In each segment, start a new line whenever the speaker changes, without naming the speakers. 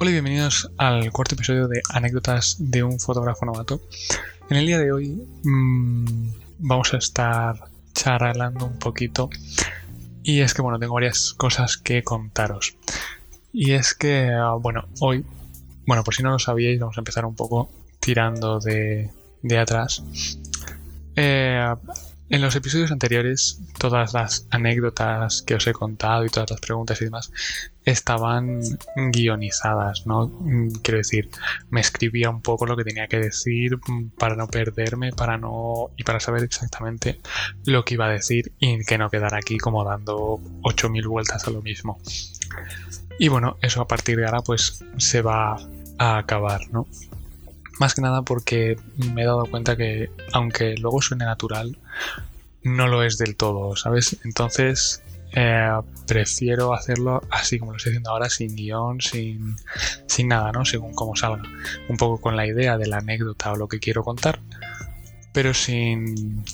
Hola y bienvenidos al cuarto episodio de Anécdotas de un fotógrafo novato. En el día de hoy mmm, vamos a estar charlando un poquito y es que bueno, tengo varias cosas que contaros. Y es que, ah, bueno, hoy, bueno, por si no lo sabíais, vamos a empezar un poco tirando de, de atrás. Eh, en los episodios anteriores, todas las anécdotas que os he contado y todas las preguntas y demás estaban guionizadas, ¿no? Quiero decir, me escribía un poco lo que tenía que decir para no perderme, para no y para saber exactamente lo que iba a decir y que no quedara aquí como dando 8000 vueltas a lo mismo. Y bueno, eso a partir de ahora pues se va a acabar, ¿no? Más que nada porque me he dado cuenta que, aunque luego suene natural, no lo es del todo, ¿sabes? Entonces, eh, prefiero hacerlo así como lo estoy haciendo ahora, sin guion, sin, sin nada, ¿no? Según cómo salga. Un poco con la idea de la anécdota o lo que quiero contar, pero sin,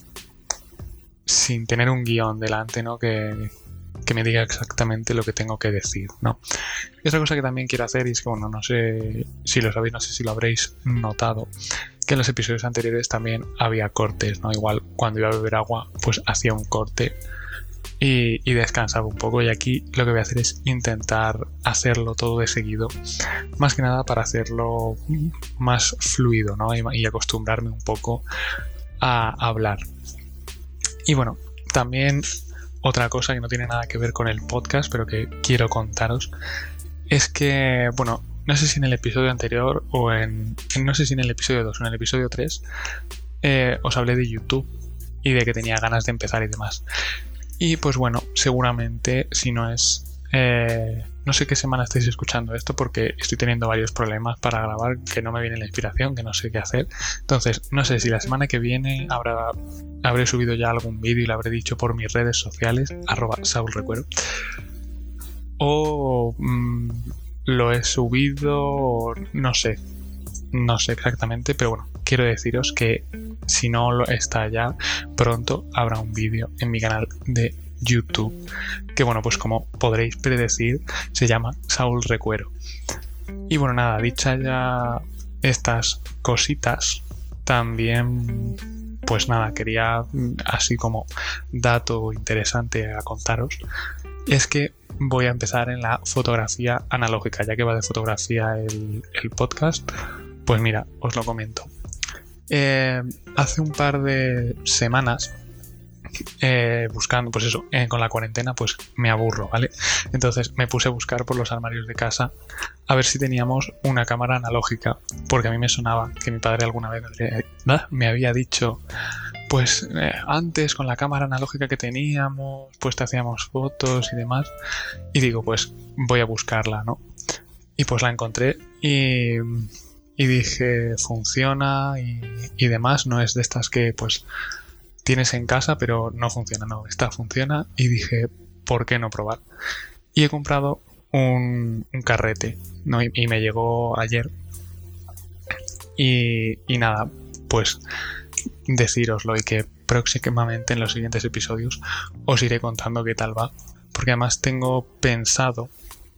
sin tener un guion delante, ¿no? Que, que me diga exactamente lo que tengo que decir, ¿no? Y otra cosa que también quiero hacer y es que, bueno, no sé si lo sabéis, no sé si lo habréis notado, que en los episodios anteriores también había cortes, ¿no? Igual cuando iba a beber agua, pues hacía un corte y, y, descansaba un poco. Y aquí lo que voy a hacer es intentar hacerlo todo de seguido, más que nada para hacerlo más fluido, ¿no? Y, y acostumbrarme un poco a hablar. Y bueno, también otra cosa que no tiene nada que ver con el podcast, pero que quiero contaros, es que, bueno, no sé si en el episodio anterior o en, no sé si en el episodio 2 o en el episodio 3, eh, os hablé de YouTube y de que tenía ganas de empezar y demás. Y pues bueno, seguramente si no es... Eh, no sé qué semana estáis escuchando esto porque estoy teniendo varios problemas para grabar, que no me viene la inspiración, que no sé qué hacer. Entonces, no sé si la semana que viene habrá, habré subido ya algún vídeo y lo habré dicho por mis redes sociales, arroba saulrecuero. O mmm, lo he subido, no sé, no sé exactamente, pero bueno, quiero deciros que si no lo está ya, pronto habrá un vídeo en mi canal de YouTube, que bueno, pues como podréis predecir, se llama Saul Recuero. Y bueno, nada, dicha ya estas cositas, también, pues nada, quería así como dato interesante a contaros, es que voy a empezar en la fotografía analógica, ya que va de fotografía el, el podcast, pues mira, os lo comento. Eh, hace un par de semanas eh, buscando, pues eso, eh, con la cuarentena, pues me aburro, ¿vale? Entonces me puse a buscar por los armarios de casa a ver si teníamos una cámara analógica, porque a mí me sonaba que mi padre alguna vez me había dicho, pues eh, antes con la cámara analógica que teníamos, pues te hacíamos fotos y demás, y digo, pues voy a buscarla, ¿no? Y pues la encontré y, dije, funciona y, demás, no es de estas que pues tienes en casa, pero no funciona. No, esta funciona y dije, ¿por qué no probar? Y he comprado un, un carrete, ¿no? Y, y, me llegó ayer. Y, y nada, pues decíroslo y que próximamente en los siguientes episodios os iré contando qué tal va. Porque además tengo pensado,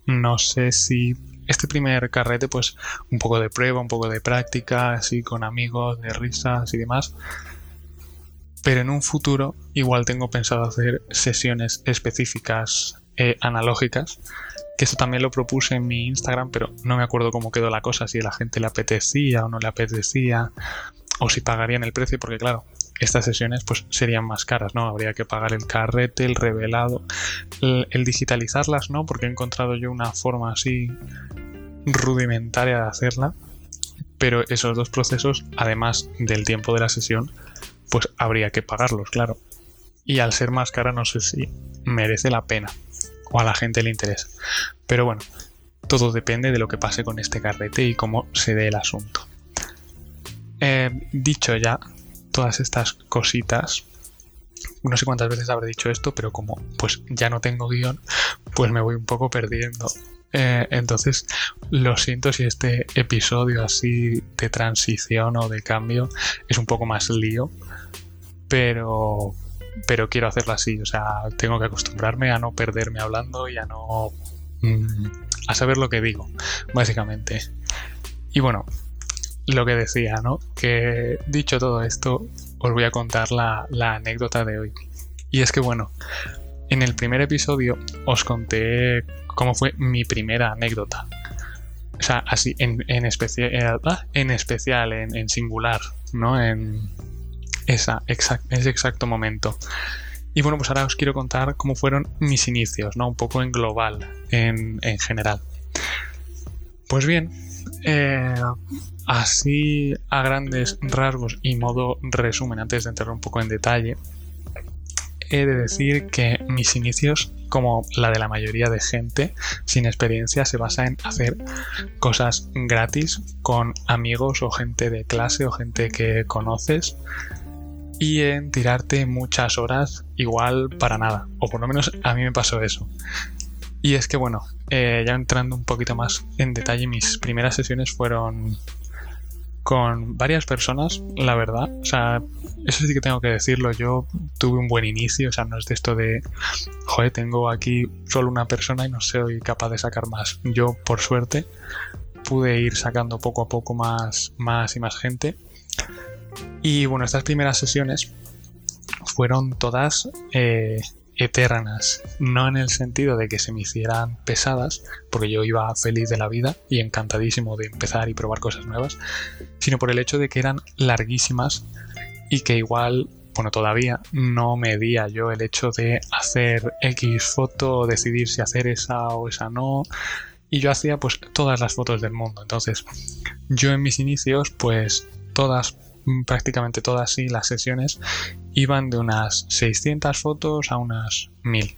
no sé si este primer carrete, pues un poco de prueba, un poco de práctica, así con amigos, de risas y demás pero en un futuro igual tengo pensado hacer sesiones específicas eh, analógicas, que eso también lo propuse en mi Instagram, pero no me acuerdo cómo quedó la cosa, si a la gente le apetecía o no le apetecía, o si pagarían el precio, porque claro, estas sesiones pues serían más caras, ¿no? Habría que pagar el carrete, el revelado, el, el digitalizarlas, ¿no? Porque he encontrado yo una forma así rudimentaria de hacerla, pero esos dos procesos, además del tiempo de la sesión, pues habría que pagarlos, claro. Y al ser más cara no sé si merece la pena o a la gente le interesa. Pero bueno, todo depende de lo que pase con este carrete y cómo se dé el asunto. Dicho ya todas estas cositas, no sé cuántas veces habré dicho esto, pero como pues ya no tengo guion, pues me voy un poco perdiendo. Eh, entonces, lo siento si este episodio así de transición o de cambio es un poco más lío, pero, pero quiero hacerlo así. O sea, tengo que acostumbrarme a no perderme hablando y a no, mm, a saber lo que digo, básicamente. Y bueno, lo que decía, ¿no? Que dicho todo esto, os voy a contar la, anécdota de hoy. Y es que bueno, en el primer episodio os conté cómo fue mi primera anécdota. O sea, así, en, en, especial, eh, en especial, en, singular, ¿no? En esa, ese exacto momento. Y bueno, pues ahora os quiero contar cómo fueron mis inicios, ¿no? Un poco en global, en, en general. Pues bien, eh, así a grandes rasgos y modo resumen, antes de entrar un poco en detalle, he de decir que mis inicios, como la de la mayoría de gente sin experiencia, se basa en hacer cosas gratis con amigos o gente de clase o gente que conoces y en tirarte muchas horas igual para nada, o por lo menos a mí me pasó eso. Y es que bueno, eh, ya entrando un poquito más en detalle, mis primeras sesiones fueron con varias personas, la verdad. O sea, eso sí que tengo que decirlo. Yo tuve un buen inicio, o sea, no es de esto de, joder, tengo aquí solo una persona y no soy capaz de sacar más. Yo, por suerte, pude ir sacando poco a poco más, más y más gente. Y bueno, estas primeras sesiones fueron todas eh, eternas, no en el sentido de que se me hicieran pesadas, porque yo iba feliz de la vida y encantadísimo de empezar y probar cosas nuevas, sino por el hecho de que eran larguísimas y que igual, bueno, todavía no medía yo el hecho de hacer X foto, decidir si hacer esa o esa no, y yo hacía pues todas las fotos del mundo, entonces yo en mis inicios pues todas prácticamente todas y las sesiones iban de unas 600 fotos a unas 1000.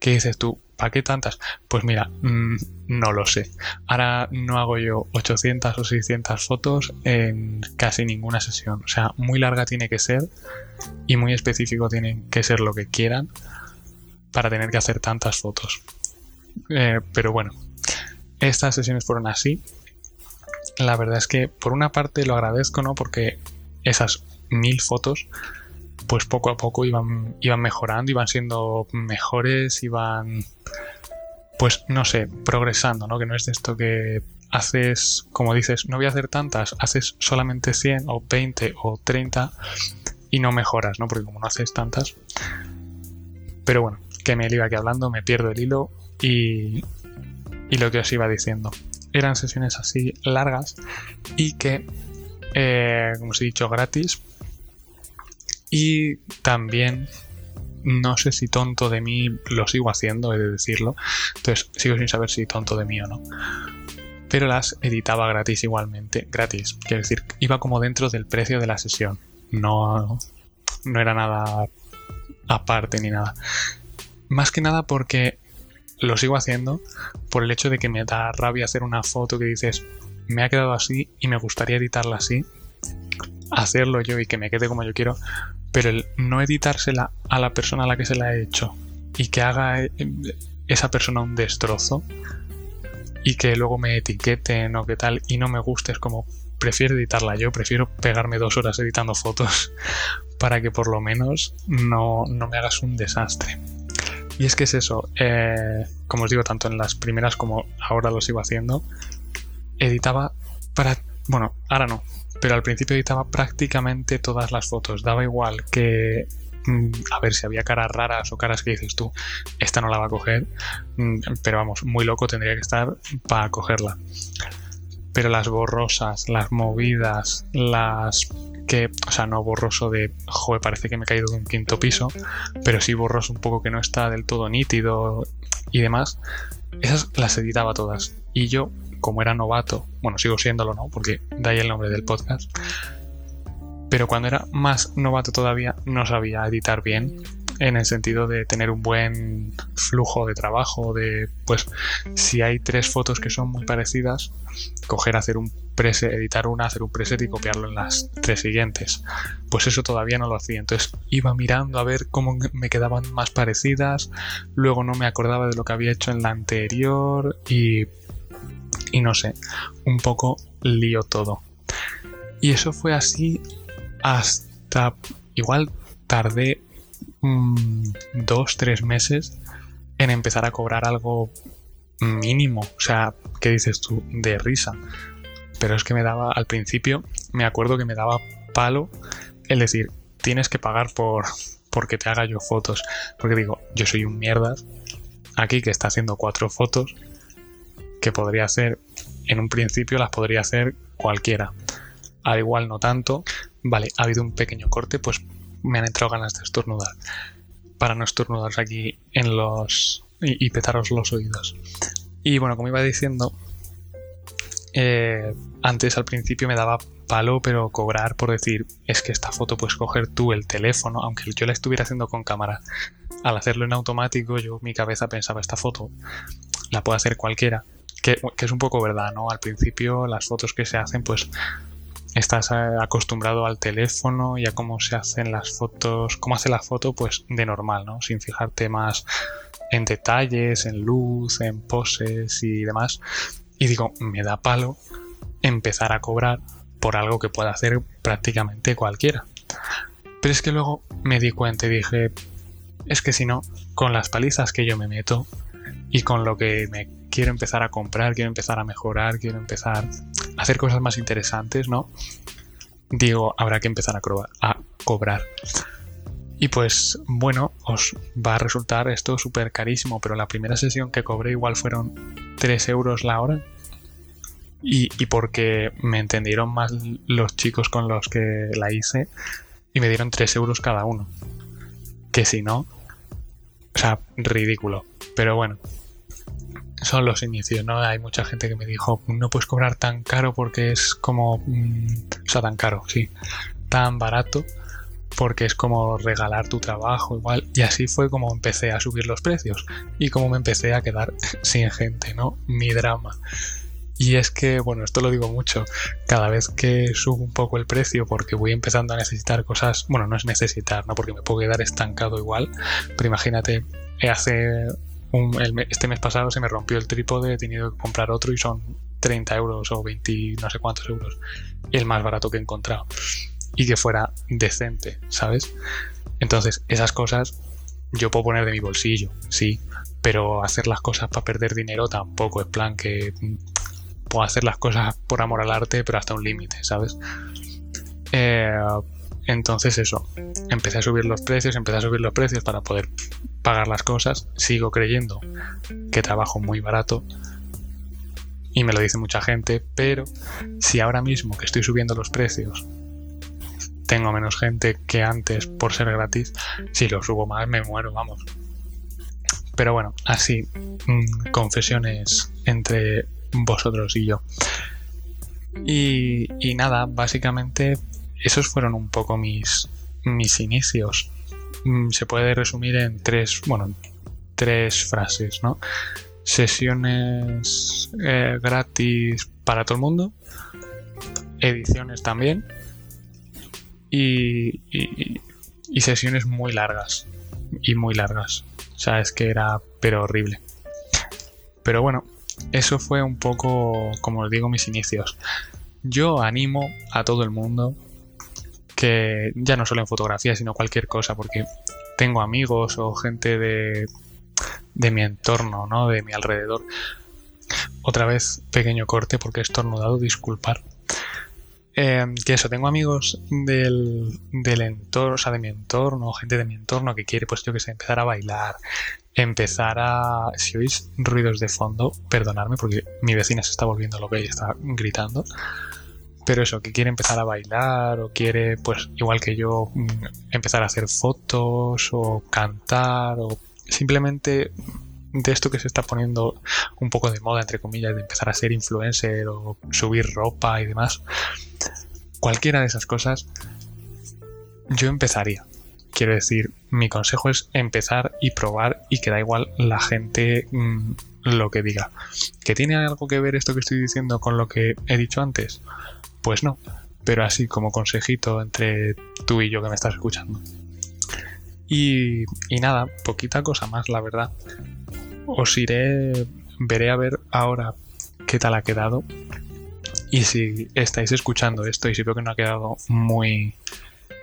¿Qué dices tú? ¿Para qué tantas? Pues mira, mm, no lo sé. Ahora no hago yo 800 o 600 fotos en casi ninguna sesión. O sea, muy larga tiene que ser y muy específico tiene que ser lo que quieran para tener que hacer tantas fotos. Eh, pero bueno, estas sesiones fueron así. La verdad es que por una parte lo agradezco, ¿no? Porque esas mil fotos, pues poco a poco iban, iban mejorando, iban siendo mejores, iban, pues no sé, progresando, ¿no? Que no es de esto que haces, como dices, no voy a hacer tantas, haces solamente 100 o 20 o 30 y no mejoras, ¿no? Porque como no haces tantas. Pero bueno, que me iba aquí hablando, me pierdo el hilo y, y lo que os iba diciendo. Eran sesiones así largas y que eh, como os he dicho, gratis. Y también, no sé si tonto de mí lo sigo haciendo, he de decirlo. Entonces sigo sin saber si tonto de mí o no. Pero las editaba gratis igualmente. Gratis. Quiero decir, iba como dentro del precio de la sesión. No, no era nada aparte ni nada. Más que nada porque lo sigo haciendo por el hecho de que me da rabia hacer una foto que dices, me ha quedado así y me gustaría editarla así, hacerlo yo y que me quede como yo quiero, pero el no editársela a la persona a la que se la he hecho y que haga eh, esa persona un destrozo y que luego me etiqueten o qué tal y no me guste, es como prefiero editarla yo, prefiero pegarme dos horas editando fotos para que por lo menos no, no me hagas un desastre. Y es que es eso, eh, como os digo, tanto en las primeras como ahora lo sigo haciendo, editaba para... Bueno, ahora no, pero al principio editaba prácticamente todas las fotos. Daba igual que... Mm, a ver si había caras raras o caras que dices tú, esta no la va a coger, mm, pero vamos, muy loco tendría que estar para cogerla. Pero las borrosas, las movidas, las que, o sea, no borroso de, joder, parece que me he caído de un quinto piso, pero sí borroso un poco que no está del todo nítido y demás, esas las editaba todas. Y yo como era novato, bueno, sigo siéndolo, ¿no? Porque da ahí el nombre del podcast. Pero cuando era más novato todavía, no sabía editar bien, en el sentido de tener un buen flujo de trabajo, de, pues, si hay tres fotos que son muy parecidas, coger, hacer un preset, editar una, hacer un preset y copiarlo en las tres siguientes. Pues eso todavía no lo hacía. Entonces iba mirando a ver cómo me quedaban más parecidas, luego no me acordaba de lo que había hecho en la anterior y y no sé, un poco lío todo. Y eso fue así hasta igual tardé mm, dos, tres meses en empezar a cobrar algo mínimo, o sea, ¿qué dices tú? De risa. Pero es que me daba, al principio, me acuerdo que me daba palo el decir, tienes que pagar por porque te haga yo fotos. Porque digo, yo soy un mierda aquí que está haciendo cuatro fotos podría hacer, en un principio las podría hacer cualquiera. Al igual no tanto. Vale, ha habido un pequeño corte, pues me han entrado ganas de estornudar. Para no estornudaros aquí en los. y, petaros los oídos. Y bueno, como iba diciendo, eh, antes al principio me daba palo, pero cobrar por decir, es que esta foto puedes coger tú el teléfono, aunque yo la estuviera haciendo con cámara. Al hacerlo en automático, yo mi cabeza pensaba, esta foto la puede hacer cualquiera. Que, que es un poco verdad, ¿no? Al principio las fotos que se hacen, pues estás eh, acostumbrado al teléfono y a cómo se hacen las fotos, cómo hace la foto, pues de normal, ¿no? Sin fijarte más en detalles, en luz, en poses y demás. Y digo, me da palo empezar a cobrar por algo que pueda hacer prácticamente cualquiera. Pero es que luego me di cuenta y dije, es que si no, con las palizas que yo me meto y con lo que me quiero empezar a comprar, quiero empezar a mejorar, quiero empezar a hacer cosas más interesantes, ¿no? Digo, habrá que empezar a, cobrar. Y pues bueno, os va a resultar esto súper carísimo, pero la primera sesión que cobré igual fueron 3 euros la hora. Y, y porque me entendieron más los chicos con los que la hice y me dieron 3 euros cada uno. Que si no, o sea, ridículo. Pero bueno, son los inicios, ¿no? Hay mucha gente que me dijo, no puedes cobrar tan caro porque es como... Mm, o sea, tan caro, sí. Tan barato porque es como regalar tu trabajo igual. Y así fue como empecé a subir los precios y como me empecé a quedar sin gente, ¿no? Mi drama. Y es que, bueno, esto lo digo mucho, cada vez que subo un poco el precio porque voy empezando a necesitar cosas, bueno, no es necesitar, ¿no? Porque me puedo quedar estancado igual, pero imagínate, hace este mes pasado se me rompió el trípode, he tenido que comprar otro y son 30 euros o 20, no sé cuántos euros. El más barato que he encontrado. Y que fuera decente, ¿sabes? Entonces, esas cosas yo puedo poner de mi bolsillo, sí, pero hacer las cosas para perder dinero tampoco. Es plan que puedo hacer las cosas por amor al arte, pero hasta un límite, ¿sabes? Eh, entonces eso, empecé a subir los precios, empecé a subir los precios para poder pagar las cosas. Sigo creyendo que trabajo muy barato y me lo dice mucha gente, pero si ahora mismo que estoy subiendo los precios tengo menos gente que antes por ser gratis, si lo subo más me muero, vamos. Pero bueno, así, mm, confesiones entre vosotros y yo. Y, y nada, básicamente esos fueron un poco mis, mis inicios. Mm, se puede resumir en tres, bueno, tres frases, ¿no? Sesiones eh, gratis para todo el mundo, ediciones también y, y, sesiones muy largas y muy largas. O sea, es que era pero horrible. Pero bueno, eso fue un poco, como os digo, mis inicios. Yo animo a todo el mundo que ya no solo en fotografía, sino cualquier cosa, porque tengo amigos o gente de, de mi entorno, ¿no? De mi alrededor. Otra vez, pequeño corte porque he estornudado, disculpar. Eh, que eso, tengo amigos del, del entorno, o sea, de mi entorno, gente de mi entorno que quiere, pues yo que sé, empezar a bailar, empezar a... Si oís ruidos de fondo, perdonadme porque mi vecina se está volviendo loca y está gritando pero eso, que quiere empezar a bailar o quiere, pues igual que yo, mm, empezar a hacer fotos o cantar o simplemente de esto que se está poniendo un poco de moda, entre comillas, de empezar a ser influencer o subir ropa y demás, cualquiera de esas cosas, yo empezaría. Quiero decir, mi consejo es empezar y probar y que da igual la gente mm, lo que diga. ¿Que tiene algo que ver esto que estoy diciendo con lo que he dicho antes? Pues no, pero así como consejito entre tú y yo que me estás escuchando. Y, nada, poquita cosa más, la verdad. Os iré, veré a ver ahora qué tal ha quedado. Y si estáis escuchando esto y si veo que no ha quedado muy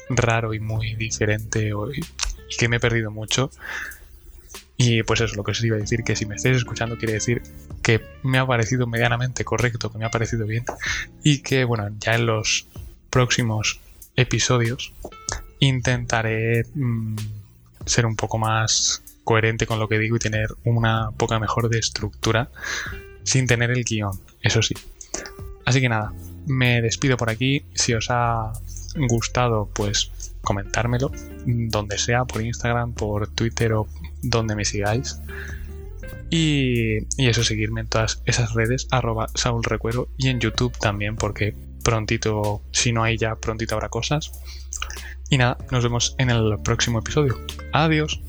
raro y muy diferente y que me he perdido mucho, Y pues eso, lo que os iba a decir, que si me estáis escuchando quiere decir que me ha parecido medianamente correcto, que me ha parecido bien y que bueno, ya en los próximos episodios intentaré mm, ser un poco más coherente con lo que digo y tener una poca mejor de estructura sin tener el guion, eso sí. Así que nada, me despido por aquí. Si os ha gustado, pues comentármelo, donde sea, por Instagram, por Twitter o donde me sigáis. Y, eso, seguirme en todas esas redes, arroba Saúl y en YouTube también, porque prontito, si no hay ya, prontito habrá cosas. Y nada, nos vemos en el próximo episodio. Adiós.